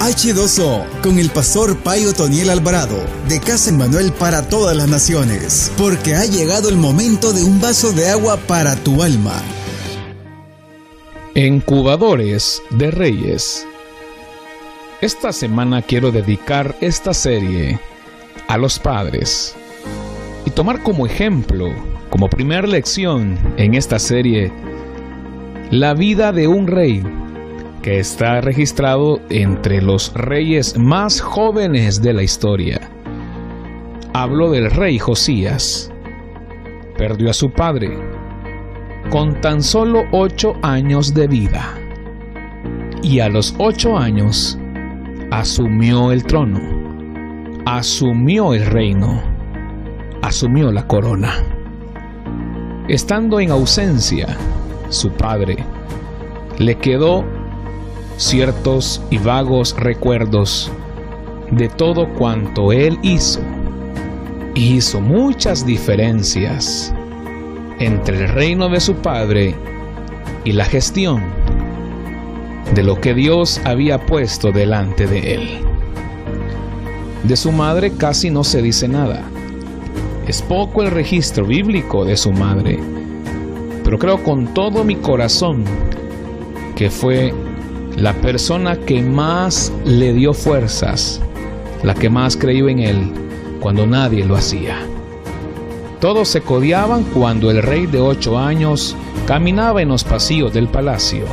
H2O con el pastor Payo Toniel Alvarado de Casa Manuel para todas las naciones, porque ha llegado el momento de un vaso de agua para tu alma. Incubadores de Reyes. Esta semana quiero dedicar esta serie a los padres y tomar como ejemplo, como primera lección en esta serie, la vida de un rey que está registrado entre los reyes más jóvenes de la historia. Hablo del rey Josías. Perdió a su padre con tan solo ocho años de vida. Y a los ocho años asumió el trono, asumió el reino, asumió la corona. Estando en ausencia, su padre le quedó ciertos y vagos recuerdos de todo cuanto él hizo. Y hizo muchas diferencias entre el reino de su padre y la gestión de lo que Dios había puesto delante de él. De su madre casi no se dice nada. Es poco el registro bíblico de su madre, pero creo con todo mi corazón que fue la persona que más le dio fuerzas, la que más creyó en él cuando nadie lo hacía. Todos se codiaban cuando el rey de ocho años caminaba en los pasillos del palacio,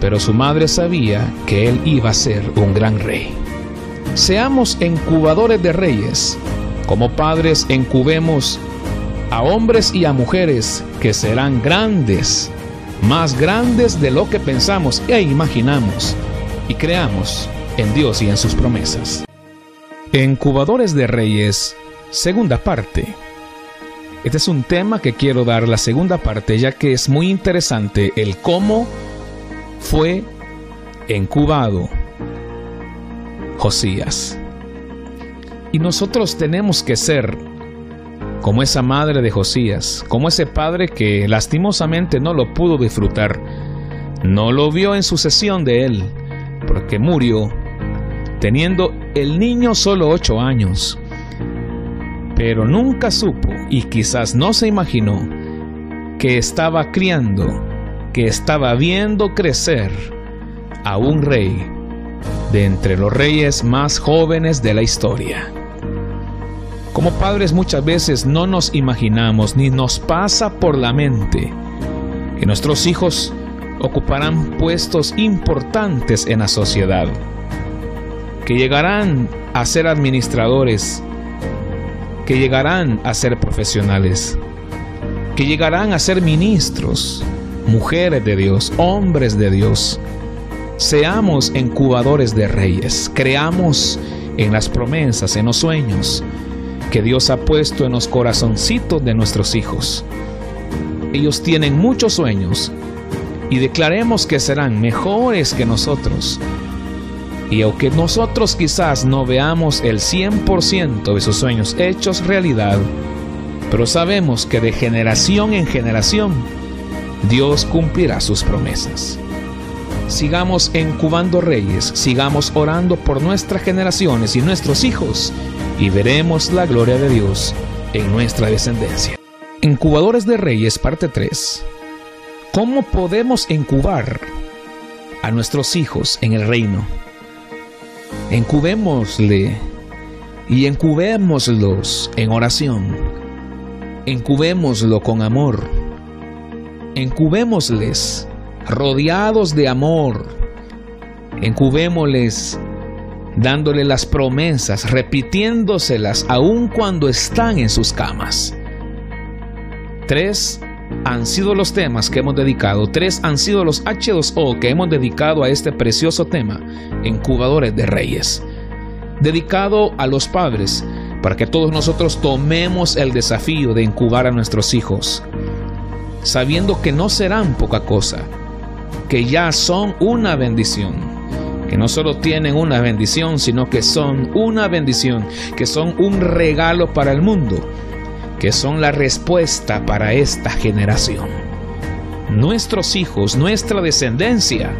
pero su madre sabía que él iba a ser un gran rey. Seamos incubadores de reyes, como padres incubemos a hombres y a mujeres que serán grandes más grandes de lo que pensamos e imaginamos, y creamos en Dios y en sus promesas. Incubadores de Reyes, segunda parte. Este es un tema que quiero dar la segunda parte ya que es muy interesante el cómo fue incubado Josías. Y nosotros tenemos que ser como esa madre de Josías, como ese padre que lastimosamente no lo pudo disfrutar, no lo vio en sucesión de él, porque murió teniendo el niño solo ocho años. Pero nunca supo y quizás no se imaginó que estaba criando, que estaba viendo crecer a un rey de entre los reyes más jóvenes de la historia. Como padres muchas veces no nos imaginamos ni nos pasa por la mente que nuestros hijos ocuparán puestos importantes en la sociedad, que llegarán a ser administradores, que llegarán a ser profesionales, que llegarán a ser ministros, mujeres de Dios, hombres de Dios. Seamos incubadores de reyes, creamos en las promesas, en los sueños, que Dios ha puesto en los corazoncitos de nuestros hijos. Ellos tienen muchos sueños y declaremos que serán mejores que nosotros. Y aunque nosotros quizás no veamos el 100% de sus sueños hechos realidad, pero sabemos que de generación en generación Dios cumplirá sus promesas. Sigamos incubando reyes, sigamos orando por nuestras generaciones y nuestros hijos y veremos la gloria de Dios en nuestra descendencia. Incubadores de Reyes, parte 3. ¿Cómo podemos incubar a nuestros hijos en el reino? Incubémosle y incubémoslos en oración. Incubémoslo con amor. Incubémosles rodeados de amor. Incubémosles dándole las promesas, repitiéndoselas aun cuando están en sus camas. Tres han sido los temas que hemos dedicado, tres han sido los H2O que hemos dedicado a este precioso tema, Incubadores de Reyes. Dedicado a los padres, para que todos nosotros tomemos el desafío de incubar a nuestros hijos, sabiendo que no serán poca cosa, que ya son una bendición que no solo tienen una bendición, sino que son una bendición, que son un regalo para el mundo, que son la respuesta para esta generación. Nuestros hijos, nuestra descendencia,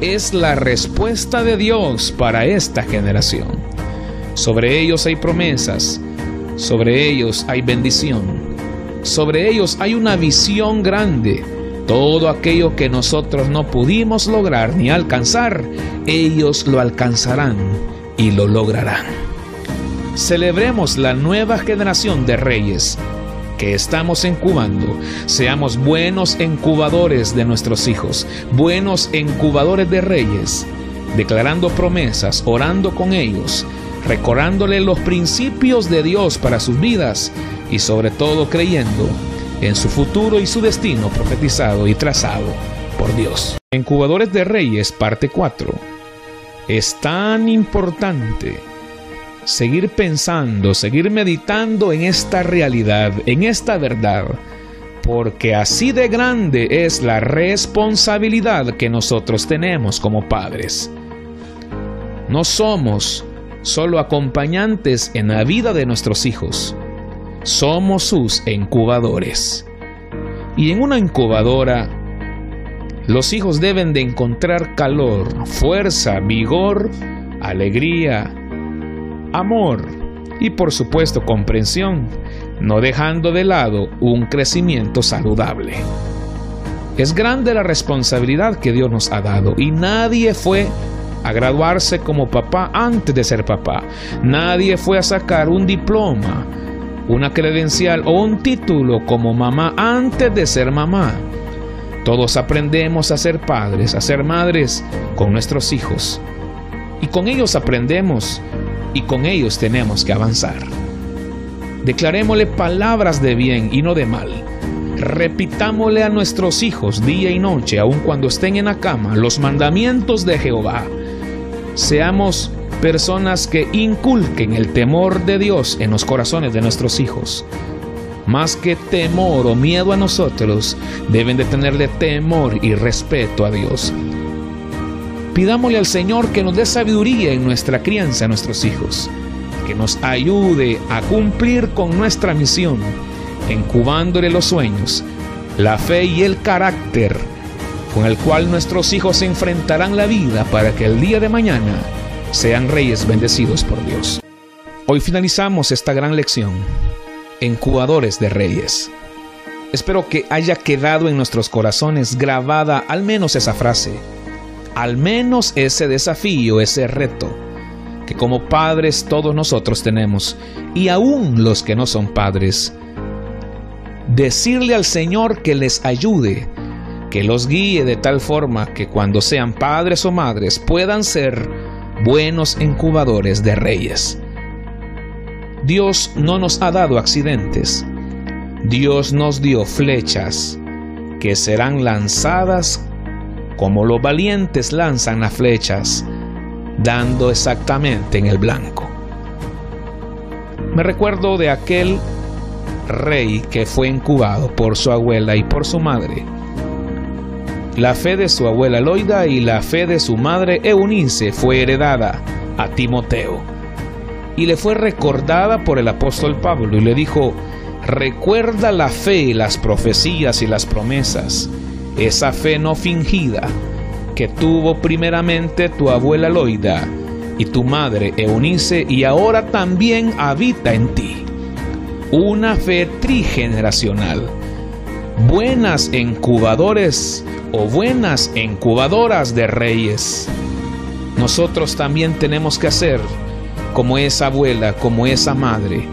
es la respuesta de Dios para esta generación. Sobre ellos hay promesas, sobre ellos hay bendición, sobre ellos hay una visión grande. Todo aquello que nosotros no pudimos lograr ni alcanzar, ellos lo alcanzarán y lo lograrán. Celebremos la nueva generación de reyes que estamos incubando, seamos buenos incubadores de nuestros hijos, buenos incubadores de reyes, declarando promesas, orando con ellos, recordándole los principios de Dios para sus vidas y sobre todo creyendo en su futuro y su destino profetizado y trazado por Dios. Incubadores de Reyes, parte 4. Es tan importante seguir pensando, seguir meditando en esta realidad, en esta verdad, porque así de grande es la responsabilidad que nosotros tenemos como padres. No somos solo acompañantes en la vida de nuestros hijos, somos sus incubadores. Y en una incubadora, los hijos deben de encontrar calor, fuerza, vigor, alegría, amor y por supuesto comprensión, no dejando de lado un crecimiento saludable. Es grande la responsabilidad que Dios nos ha dado y nadie fue a graduarse como papá antes de ser papá. Nadie fue a sacar un diploma, una credencial o un título como mamá antes de ser mamá. Todos aprendemos a ser padres, a ser madres con nuestros hijos. Y con ellos aprendemos y con ellos tenemos que avanzar. Declarémosle palabras de bien y no de mal. Repitámosle a nuestros hijos día y noche, aun cuando estén en la cama, los mandamientos de Jehová. Seamos personas que inculquen el temor de Dios en los corazones de nuestros hijos. Más que temor o miedo a nosotros, deben de tenerle temor y respeto a Dios. Pidámosle al Señor que nos dé sabiduría en nuestra crianza a nuestros hijos, que nos ayude a cumplir con nuestra misión, incubándole los sueños, la fe y el carácter con el cual nuestros hijos se enfrentarán la vida para que el día de mañana sean reyes bendecidos por Dios. Hoy finalizamos esta gran lección, incubadores de reyes. Espero que haya quedado en nuestros corazones grabada al menos esa frase al menos ese desafío, ese reto que como padres todos nosotros tenemos, y aún los que no son padres, decirle al Señor que les ayude, que los guíe de tal forma que cuando sean padres o madres puedan ser buenos incubadores de reyes. Dios no nos ha dado accidentes, Dios nos dio flechas que serán lanzadas como los valientes lanzan las flechas, dando exactamente en el blanco. Me recuerdo de aquel rey que fue incubado por su abuela y por su madre. La fe de su abuela Loida y la fe de su madre Eunice fue heredada a Timoteo y le fue recordada por el apóstol Pablo y le dijo, recuerda la fe, las profecías y las promesas esa fe no fingida que tuvo primeramente tu abuela Loida y tu madre Eunice y ahora también habita en ti. Una fe trigeneracional. Buenas incubadores o buenas incubadoras de reyes. Nosotros también tenemos que hacer como esa abuela, como esa madre,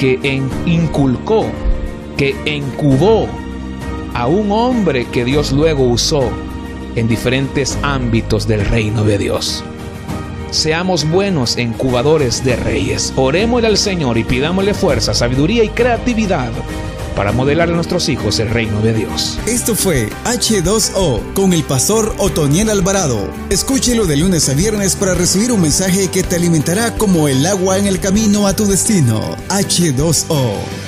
que inculcó, que incubó a un hombre que Dios luego usó en diferentes ámbitos del reino de Dios. Seamos buenos incubadores de reyes. Orémosle al Señor y pidámosle fuerza, sabiduría y creatividad para modelar a nuestros hijos el reino de Dios. Esto fue H2O con el pastor Otoniel Alvarado. Escúchelo de lunes a viernes para recibir un mensaje que te alimentará como el agua en el camino a tu destino. H2O.